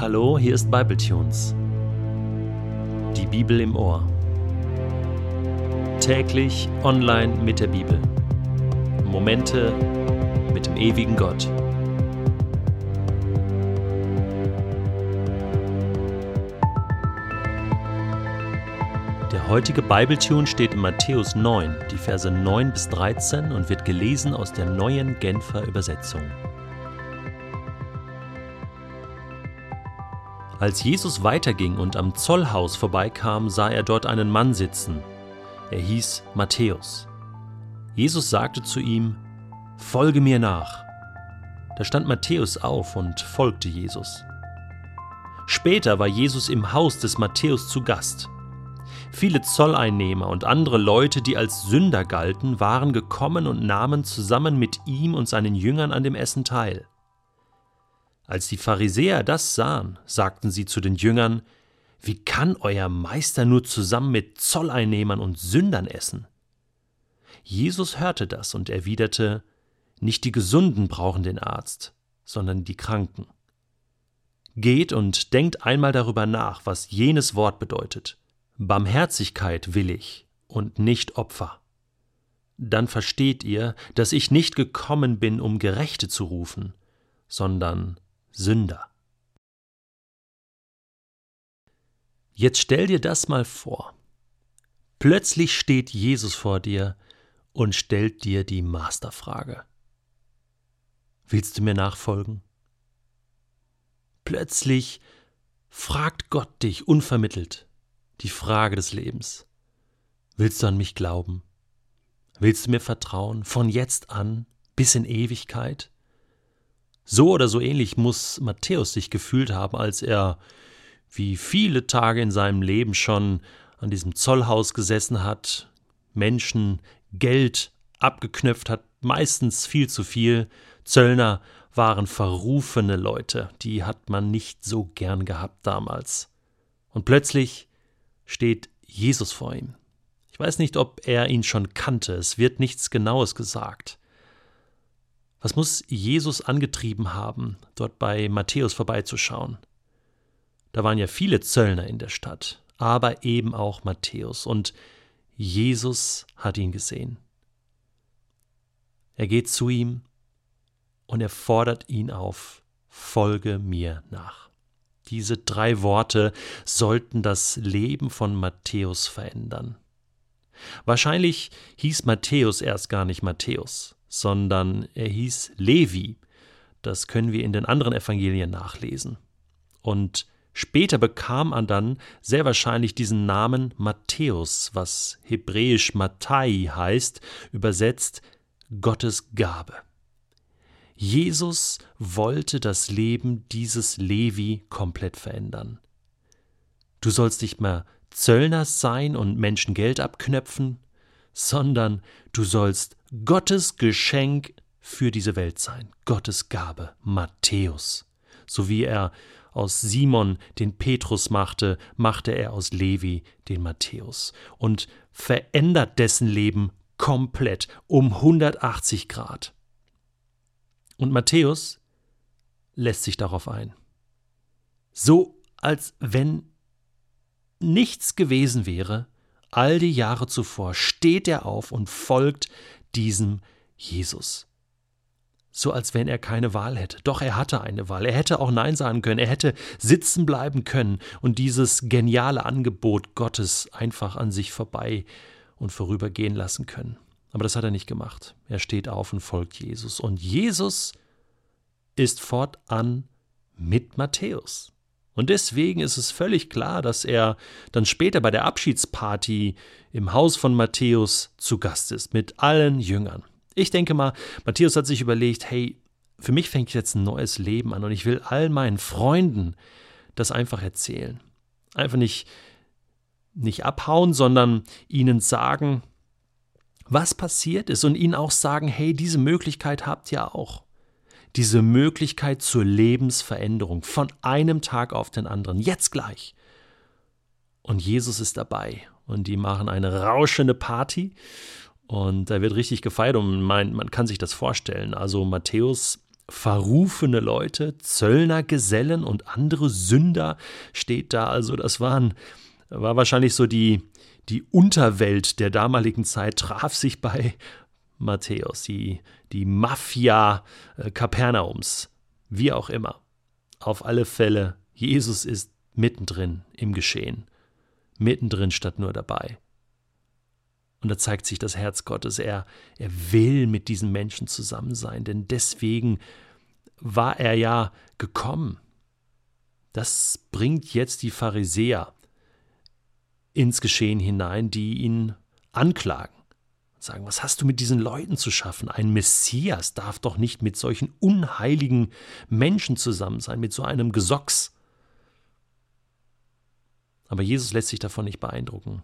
Hallo, hier ist Bibletunes. Die Bibel im Ohr. Täglich online mit der Bibel. Momente mit dem ewigen Gott. Der heutige Bibletune steht in Matthäus 9, die Verse 9 bis 13 und wird gelesen aus der neuen Genfer Übersetzung. Als Jesus weiterging und am Zollhaus vorbeikam, sah er dort einen Mann sitzen. Er hieß Matthäus. Jesus sagte zu ihm, Folge mir nach. Da stand Matthäus auf und folgte Jesus. Später war Jesus im Haus des Matthäus zu Gast. Viele Zolleinnehmer und andere Leute, die als Sünder galten, waren gekommen und nahmen zusammen mit ihm und seinen Jüngern an dem Essen teil. Als die Pharisäer das sahen, sagten sie zu den Jüngern, Wie kann euer Meister nur zusammen mit Zolleinnehmern und Sündern essen? Jesus hörte das und erwiderte, Nicht die Gesunden brauchen den Arzt, sondern die Kranken. Geht und denkt einmal darüber nach, was jenes Wort bedeutet. Barmherzigkeit will ich und nicht Opfer. Dann versteht ihr, dass ich nicht gekommen bin, um Gerechte zu rufen, sondern Sünder. Jetzt stell dir das mal vor. Plötzlich steht Jesus vor dir und stellt dir die Masterfrage. Willst du mir nachfolgen? Plötzlich fragt Gott dich unvermittelt die Frage des Lebens. Willst du an mich glauben? Willst du mir vertrauen von jetzt an bis in Ewigkeit? So oder so ähnlich muss Matthäus sich gefühlt haben, als er, wie viele Tage in seinem Leben schon, an diesem Zollhaus gesessen hat, Menschen Geld abgeknöpft hat, meistens viel zu viel. Zöllner waren verrufene Leute, die hat man nicht so gern gehabt damals. Und plötzlich steht Jesus vor ihm. Ich weiß nicht, ob er ihn schon kannte, es wird nichts Genaues gesagt. Was muss Jesus angetrieben haben, dort bei Matthäus vorbeizuschauen? Da waren ja viele Zöllner in der Stadt, aber eben auch Matthäus, und Jesus hat ihn gesehen. Er geht zu ihm und er fordert ihn auf, folge mir nach. Diese drei Worte sollten das Leben von Matthäus verändern. Wahrscheinlich hieß Matthäus erst gar nicht Matthäus sondern er hieß Levi. Das können wir in den anderen Evangelien nachlesen. Und später bekam er dann sehr wahrscheinlich diesen Namen Matthäus, was hebräisch Matthai heißt, übersetzt Gottes Gabe. Jesus wollte das Leben dieses Levi komplett verändern. Du sollst nicht mehr Zöllner sein und Menschen Geld abknöpfen, sondern du sollst Gottes Geschenk für diese Welt sein, Gottes Gabe, Matthäus. So wie er aus Simon den Petrus machte, machte er aus Levi den Matthäus und verändert dessen Leben komplett um 180 Grad. Und Matthäus lässt sich darauf ein. So als wenn nichts gewesen wäre, all die Jahre zuvor steht er auf und folgt diesem Jesus. So als wenn er keine Wahl hätte. Doch er hatte eine Wahl. Er hätte auch Nein sagen können. Er hätte sitzen bleiben können und dieses geniale Angebot Gottes einfach an sich vorbei und vorübergehen lassen können. Aber das hat er nicht gemacht. Er steht auf und folgt Jesus. Und Jesus ist fortan mit Matthäus. Und deswegen ist es völlig klar, dass er dann später bei der Abschiedsparty im Haus von Matthäus zu Gast ist, mit allen Jüngern. Ich denke mal, Matthäus hat sich überlegt, hey, für mich fängt jetzt ein neues Leben an und ich will all meinen Freunden das einfach erzählen. Einfach nicht, nicht abhauen, sondern ihnen sagen, was passiert ist und ihnen auch sagen, hey, diese Möglichkeit habt ihr auch diese Möglichkeit zur Lebensveränderung von einem Tag auf den anderen, jetzt gleich. Und Jesus ist dabei und die machen eine rauschende Party und da wird richtig gefeiert und man, man kann sich das vorstellen. Also Matthäus verrufene Leute, Zöllner, Gesellen und andere Sünder steht da. Also das waren, war wahrscheinlich so die, die Unterwelt der damaligen Zeit, traf sich bei Matthäus, die, die Mafia äh, Kapernaums, wie auch immer. Auf alle Fälle, Jesus ist mittendrin im Geschehen, mittendrin statt nur dabei. Und da zeigt sich das Herz Gottes. Er, er will mit diesen Menschen zusammen sein, denn deswegen war er ja gekommen. Das bringt jetzt die Pharisäer ins Geschehen hinein, die ihn anklagen. Sagen, was hast du mit diesen Leuten zu schaffen? Ein Messias darf doch nicht mit solchen unheiligen Menschen zusammen sein, mit so einem Gesocks. Aber Jesus lässt sich davon nicht beeindrucken.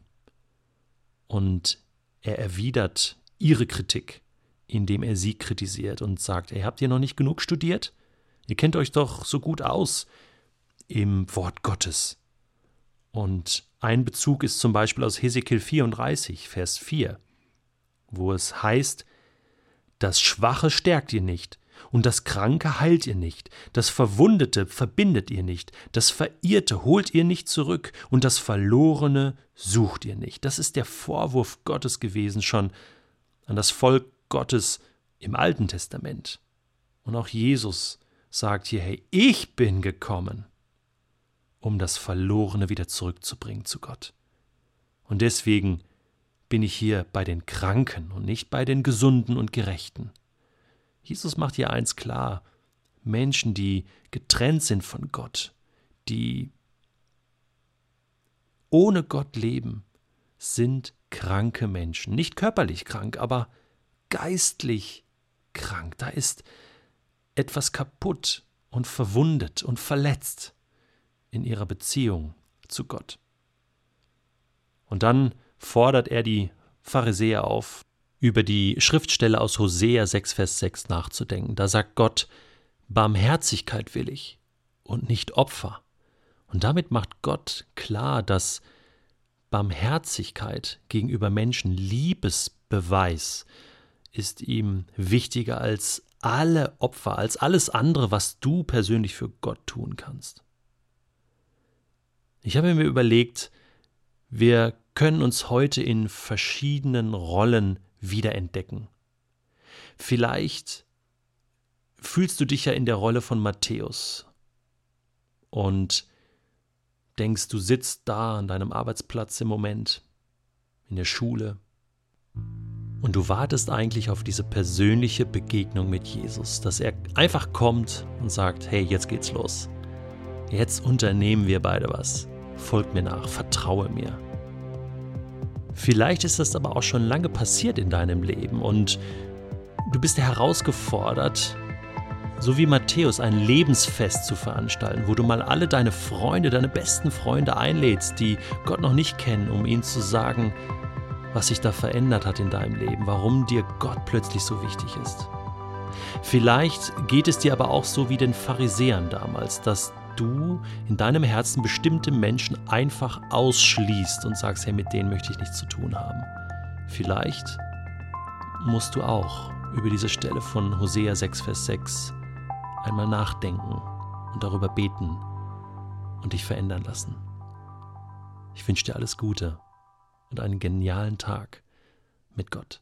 Und er erwidert ihre Kritik, indem er sie kritisiert und sagt, ihr habt ihr noch nicht genug studiert? Ihr kennt euch doch so gut aus im Wort Gottes. Und ein Bezug ist zum Beispiel aus Hesekiel 34, Vers 4, wo es heißt, das Schwache stärkt ihr nicht, und das Kranke heilt ihr nicht, das Verwundete verbindet ihr nicht, das Verirrte holt ihr nicht zurück, und das Verlorene sucht ihr nicht. Das ist der Vorwurf Gottes gewesen schon an das Volk Gottes im Alten Testament. Und auch Jesus sagt hier, hey, ich bin gekommen, um das Verlorene wieder zurückzubringen zu Gott. Und deswegen bin ich hier bei den Kranken und nicht bei den Gesunden und Gerechten. Jesus macht hier eins klar. Menschen, die getrennt sind von Gott, die ohne Gott leben, sind kranke Menschen. Nicht körperlich krank, aber geistlich krank. Da ist etwas kaputt und verwundet und verletzt in ihrer Beziehung zu Gott. Und dann fordert er die Pharisäer auf, über die Schriftstelle aus Hosea 6, Vers 6 nachzudenken. Da sagt Gott, Barmherzigkeit will ich und nicht Opfer. Und damit macht Gott klar, dass Barmherzigkeit gegenüber Menschen, Liebesbeweis, ist ihm wichtiger als alle Opfer, als alles andere, was du persönlich für Gott tun kannst. Ich habe mir überlegt, wir können uns heute in verschiedenen Rollen wiederentdecken. Vielleicht fühlst du dich ja in der Rolle von Matthäus und denkst, du sitzt da an deinem Arbeitsplatz im Moment, in der Schule, und du wartest eigentlich auf diese persönliche Begegnung mit Jesus, dass er einfach kommt und sagt, hey, jetzt geht's los. Jetzt unternehmen wir beide was. Folg mir nach, vertraue mir. Vielleicht ist das aber auch schon lange passiert in deinem Leben und du bist herausgefordert, so wie Matthäus ein Lebensfest zu veranstalten, wo du mal alle deine Freunde, deine besten Freunde einlädst, die Gott noch nicht kennen, um ihnen zu sagen, was sich da verändert hat in deinem Leben, warum dir Gott plötzlich so wichtig ist. Vielleicht geht es dir aber auch so wie den Pharisäern damals, dass du in deinem Herzen bestimmte Menschen einfach ausschließt und sagst, hey, mit denen möchte ich nichts zu tun haben. Vielleicht musst du auch über diese Stelle von Hosea 6, Vers 6 einmal nachdenken und darüber beten und dich verändern lassen. Ich wünsche dir alles Gute und einen genialen Tag mit Gott.